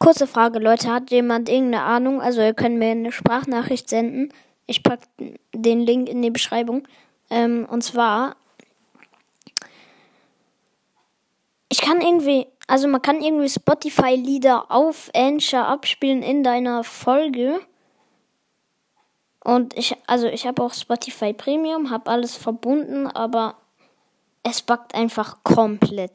kurze Frage, Leute. Hat jemand irgendeine Ahnung? Also ihr könnt mir eine Sprachnachricht senden. Ich packe den Link in die Beschreibung. Ähm, und zwar, ich kann irgendwie, also man kann irgendwie Spotify-Lieder auf Anchor abspielen in deiner Folge. Und ich, also ich habe auch Spotify Premium, habe alles verbunden, aber es backt einfach komplett.